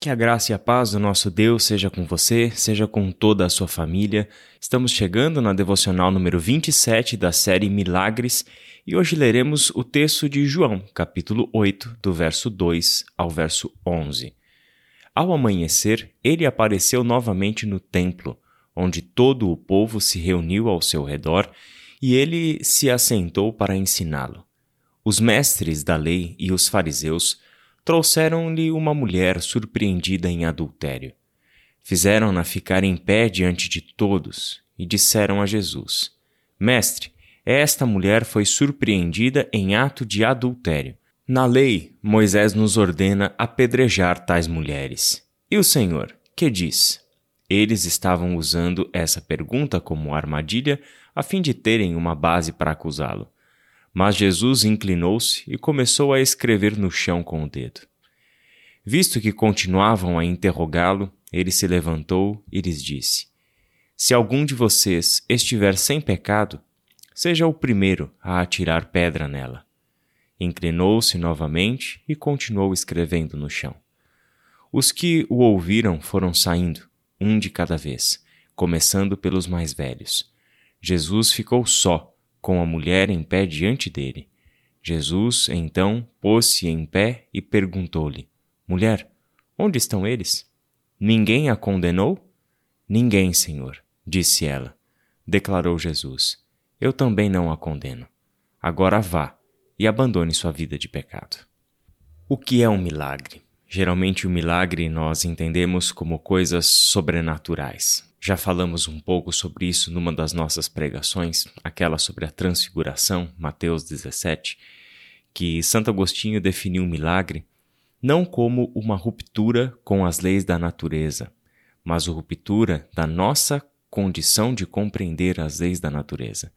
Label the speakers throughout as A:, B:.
A: Que a graça e a paz do nosso Deus seja com você, seja com toda a sua família. Estamos chegando na devocional número 27 da série Milagres e hoje leremos o texto de João, capítulo 8, do verso 2 ao verso 11. Ao amanhecer, ele apareceu novamente no templo, onde todo o povo se reuniu ao seu redor e ele se assentou para ensiná-lo. Os mestres da lei e os fariseus trouxeram-lhe uma mulher surpreendida em adultério. Fizeram-na ficar em pé diante de todos e disseram a Jesus: Mestre, esta mulher foi surpreendida em ato de adultério. Na lei, Moisés nos ordena apedrejar tais mulheres. E o Senhor, que diz? Eles estavam usando essa pergunta como armadilha a fim de terem uma base para acusá-lo. Mas Jesus inclinou-se e começou a escrever no chão com o dedo. Visto que continuavam a interrogá-lo, ele se levantou e lhes disse: Se algum de vocês estiver sem pecado, seja o primeiro a atirar pedra nela. Inclinou-se novamente e continuou escrevendo no chão. Os que o ouviram foram saindo, um de cada vez, começando pelos mais velhos. Jesus ficou só com a mulher em pé diante dele. Jesus, então, pôs-se em pé e perguntou-lhe: Mulher, onde estão eles? Ninguém a condenou? Ninguém, Senhor, disse ela. Declarou Jesus: Eu também não a condeno. Agora vá e abandone sua vida de pecado. O que é um milagre? Geralmente, o milagre nós entendemos como coisas sobrenaturais, já falamos um pouco sobre isso numa das nossas pregações, aquela sobre a transfiguração, Mateus 17, que Santo Agostinho definiu o milagre não como uma ruptura com as leis da natureza, mas a ruptura da nossa condição de compreender as leis da natureza.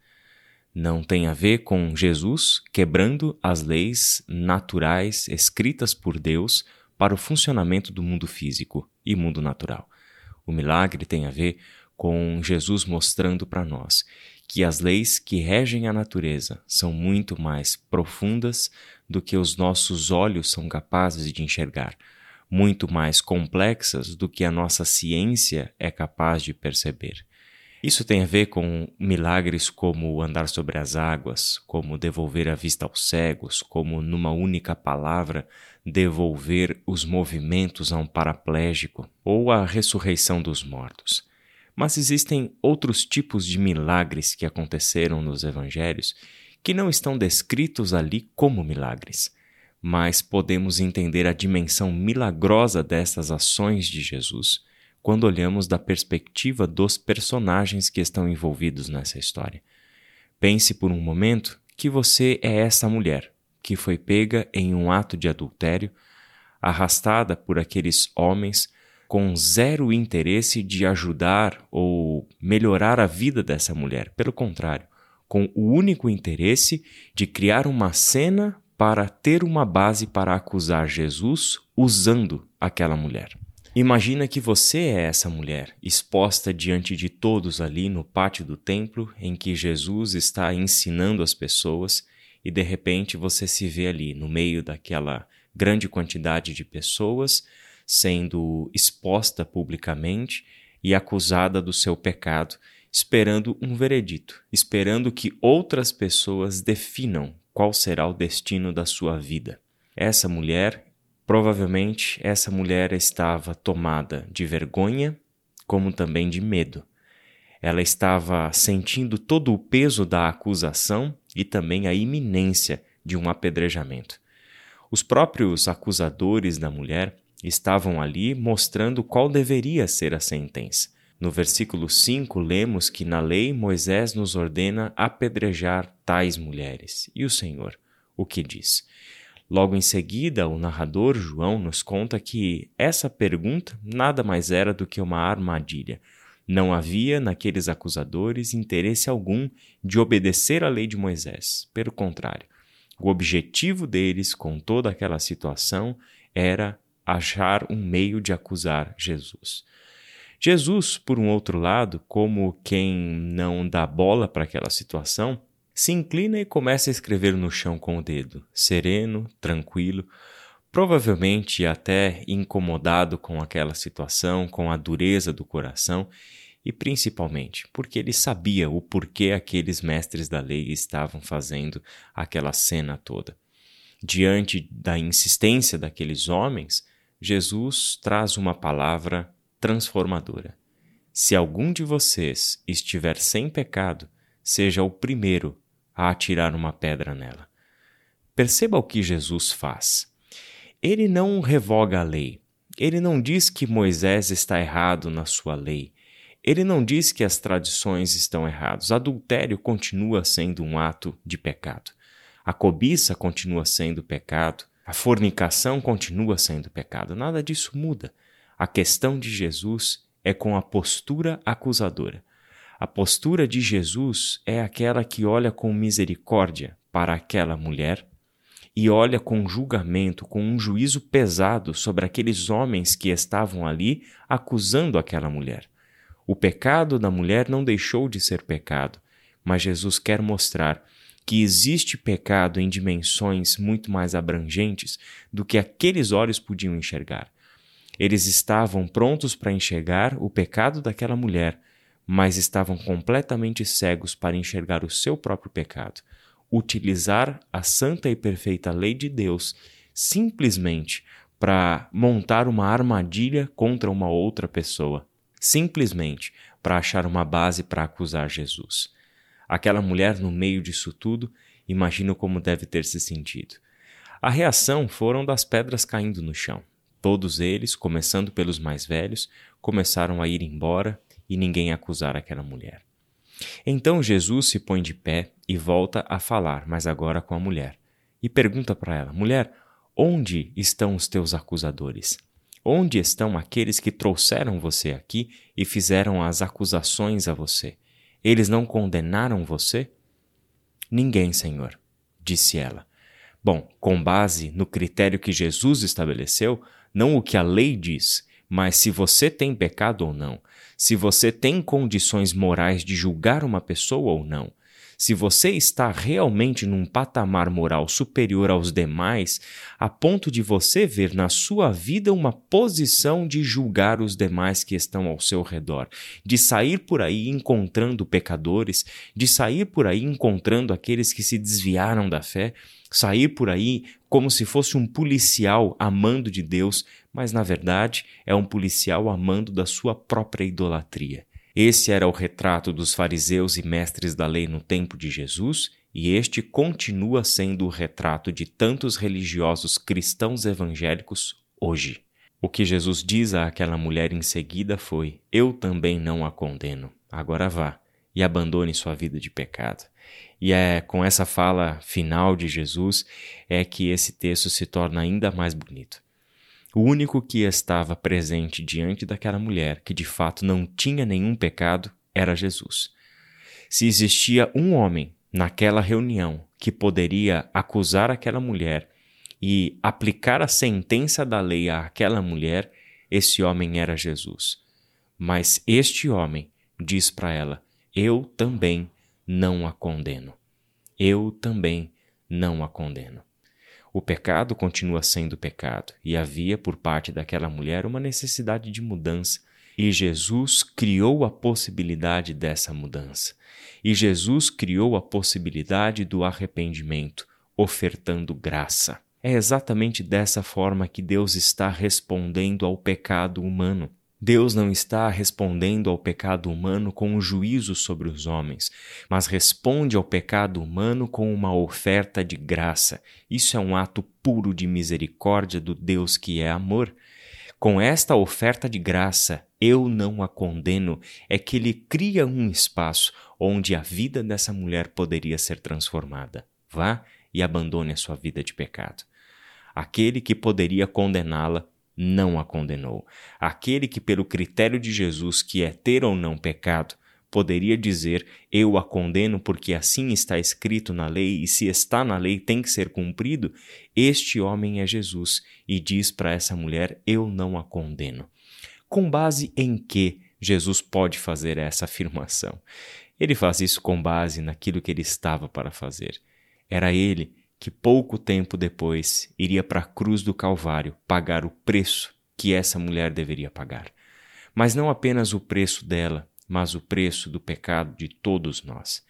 A: Não tem a ver com Jesus quebrando as leis naturais escritas por Deus para o funcionamento do mundo físico e mundo natural o milagre tem a ver com Jesus mostrando para nós que as leis que regem a natureza são muito mais profundas do que os nossos olhos são capazes de enxergar, muito mais complexas do que a nossa ciência é capaz de perceber. Isso tem a ver com milagres como andar sobre as águas, como devolver a vista aos cegos, como numa única palavra devolver os movimentos a um paraplégico ou a ressurreição dos mortos. Mas existem outros tipos de milagres que aconteceram nos evangelhos que não estão descritos ali como milagres, mas podemos entender a dimensão milagrosa dessas ações de Jesus quando olhamos da perspectiva dos personagens que estão envolvidos nessa história. Pense por um momento que você é essa mulher que foi pega em um ato de adultério, arrastada por aqueles homens com zero interesse de ajudar ou melhorar a vida dessa mulher. Pelo contrário, com o único interesse de criar uma cena para ter uma base para acusar Jesus usando aquela mulher. Imagina que você é essa mulher, exposta diante de todos ali no pátio do templo em que Jesus está ensinando as pessoas e de repente você se vê ali no meio daquela grande quantidade de pessoas sendo exposta publicamente e acusada do seu pecado, esperando um veredito, esperando que outras pessoas definam qual será o destino da sua vida. Essa mulher Provavelmente essa mulher estava tomada de vergonha, como também de medo. Ela estava sentindo todo o peso da acusação e também a iminência de um apedrejamento. Os próprios acusadores da mulher estavam ali mostrando qual deveria ser a sentença. No versículo 5, lemos que na lei Moisés nos ordena apedrejar tais mulheres. E o Senhor, o que diz? Logo em seguida, o narrador João nos conta que essa pergunta nada mais era do que uma armadilha. Não havia naqueles acusadores interesse algum de obedecer à lei de Moisés. Pelo contrário, o objetivo deles com toda aquela situação era achar um meio de acusar Jesus. Jesus, por um outro lado, como quem não dá bola para aquela situação, se inclina e começa a escrever no chão com o dedo, sereno, tranquilo, provavelmente até incomodado com aquela situação, com a dureza do coração e principalmente porque ele sabia o porquê aqueles mestres da lei estavam fazendo aquela cena toda. Diante da insistência daqueles homens, Jesus traz uma palavra transformadora. Se algum de vocês estiver sem pecado, seja o primeiro a atirar uma pedra nela. Perceba o que Jesus faz. Ele não revoga a lei. Ele não diz que Moisés está errado na sua lei. Ele não diz que as tradições estão erradas. Adultério continua sendo um ato de pecado. A cobiça continua sendo pecado. A fornicação continua sendo pecado. Nada disso muda. A questão de Jesus é com a postura acusadora. A postura de Jesus é aquela que olha com misericórdia para aquela mulher e olha com julgamento, com um juízo pesado sobre aqueles homens que estavam ali acusando aquela mulher. O pecado da mulher não deixou de ser pecado, mas Jesus quer mostrar que existe pecado em dimensões muito mais abrangentes do que aqueles olhos podiam enxergar. Eles estavam prontos para enxergar o pecado daquela mulher, mas estavam completamente cegos para enxergar o seu próprio pecado. Utilizar a santa e perfeita lei de Deus simplesmente para montar uma armadilha contra uma outra pessoa, simplesmente para achar uma base para acusar Jesus. Aquela mulher, no meio disso tudo, imagino como deve ter se sentido. A reação foram das pedras caindo no chão. Todos eles, começando pelos mais velhos, começaram a ir embora e ninguém acusar aquela mulher. Então Jesus se põe de pé e volta a falar, mas agora com a mulher, e pergunta para ela: Mulher, onde estão os teus acusadores? Onde estão aqueles que trouxeram você aqui e fizeram as acusações a você? Eles não condenaram você? Ninguém, Senhor, disse ela. Bom, com base no critério que Jesus estabeleceu, não o que a lei diz, mas se você tem pecado ou não, se você tem condições morais de julgar uma pessoa ou não, se você está realmente num patamar moral superior aos demais, a ponto de você ver na sua vida uma posição de julgar os demais que estão ao seu redor, de sair por aí encontrando pecadores, de sair por aí encontrando aqueles que se desviaram da fé, sair por aí como se fosse um policial amando de Deus, mas na verdade é um policial amando da sua própria idolatria. Esse era o retrato dos fariseus e mestres da lei no tempo de Jesus, e este continua sendo o retrato de tantos religiosos cristãos evangélicos hoje. O que Jesus diz àquela mulher em seguida foi: Eu também não a condeno. Agora vá e abandone sua vida de pecado. E é com essa fala final de Jesus é que esse texto se torna ainda mais bonito. O único que estava presente diante daquela mulher, que de fato não tinha nenhum pecado, era Jesus. Se existia um homem naquela reunião que poderia acusar aquela mulher e aplicar a sentença da lei àquela mulher, esse homem era Jesus. Mas este homem diz para ela: Eu também não a condeno. Eu também não a condeno. O pecado continua sendo pecado, e havia por parte daquela mulher uma necessidade de mudança. E Jesus criou a possibilidade dessa mudança. E Jesus criou a possibilidade do arrependimento, ofertando graça. É exatamente dessa forma que Deus está respondendo ao pecado humano. Deus não está respondendo ao pecado humano com um juízo sobre os homens, mas responde ao pecado humano com uma oferta de graça. Isso é um ato puro de misericórdia do Deus que é amor. Com esta oferta de graça, eu não a condeno, é que ele cria um espaço onde a vida dessa mulher poderia ser transformada. Vá e abandone a sua vida de pecado. Aquele que poderia condená-la não a condenou. Aquele que, pelo critério de Jesus, que é ter ou não pecado, poderia dizer: Eu a condeno porque assim está escrito na lei, e se está na lei tem que ser cumprido. Este homem é Jesus e diz para essa mulher: Eu não a condeno. Com base em que Jesus pode fazer essa afirmação? Ele faz isso com base naquilo que ele estava para fazer. Era ele que pouco tempo depois iria para a cruz do Calvário pagar o preço que essa mulher deveria pagar. Mas não apenas o preço dela, mas o preço do pecado de todos nós.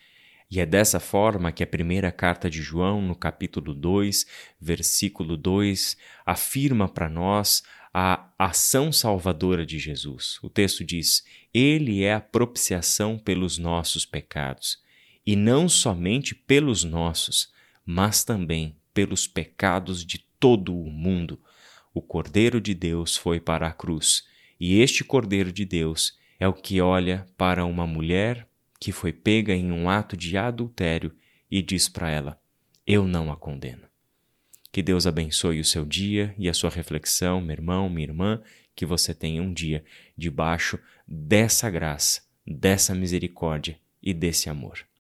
A: E é dessa forma que a primeira carta de João, no capítulo 2, versículo 2, afirma para nós a ação salvadora de Jesus. O texto diz: Ele é a propiciação pelos nossos pecados, e não somente pelos nossos, mas também pelos pecados de todo o mundo. O Cordeiro de Deus foi para a cruz, e este Cordeiro de Deus é o que olha para uma mulher que foi pega em um ato de adultério e diz para ela: Eu não a condeno. Que Deus abençoe o seu dia e a sua reflexão, meu irmão, minha irmã, que você tenha um dia debaixo dessa graça, dessa misericórdia e desse amor.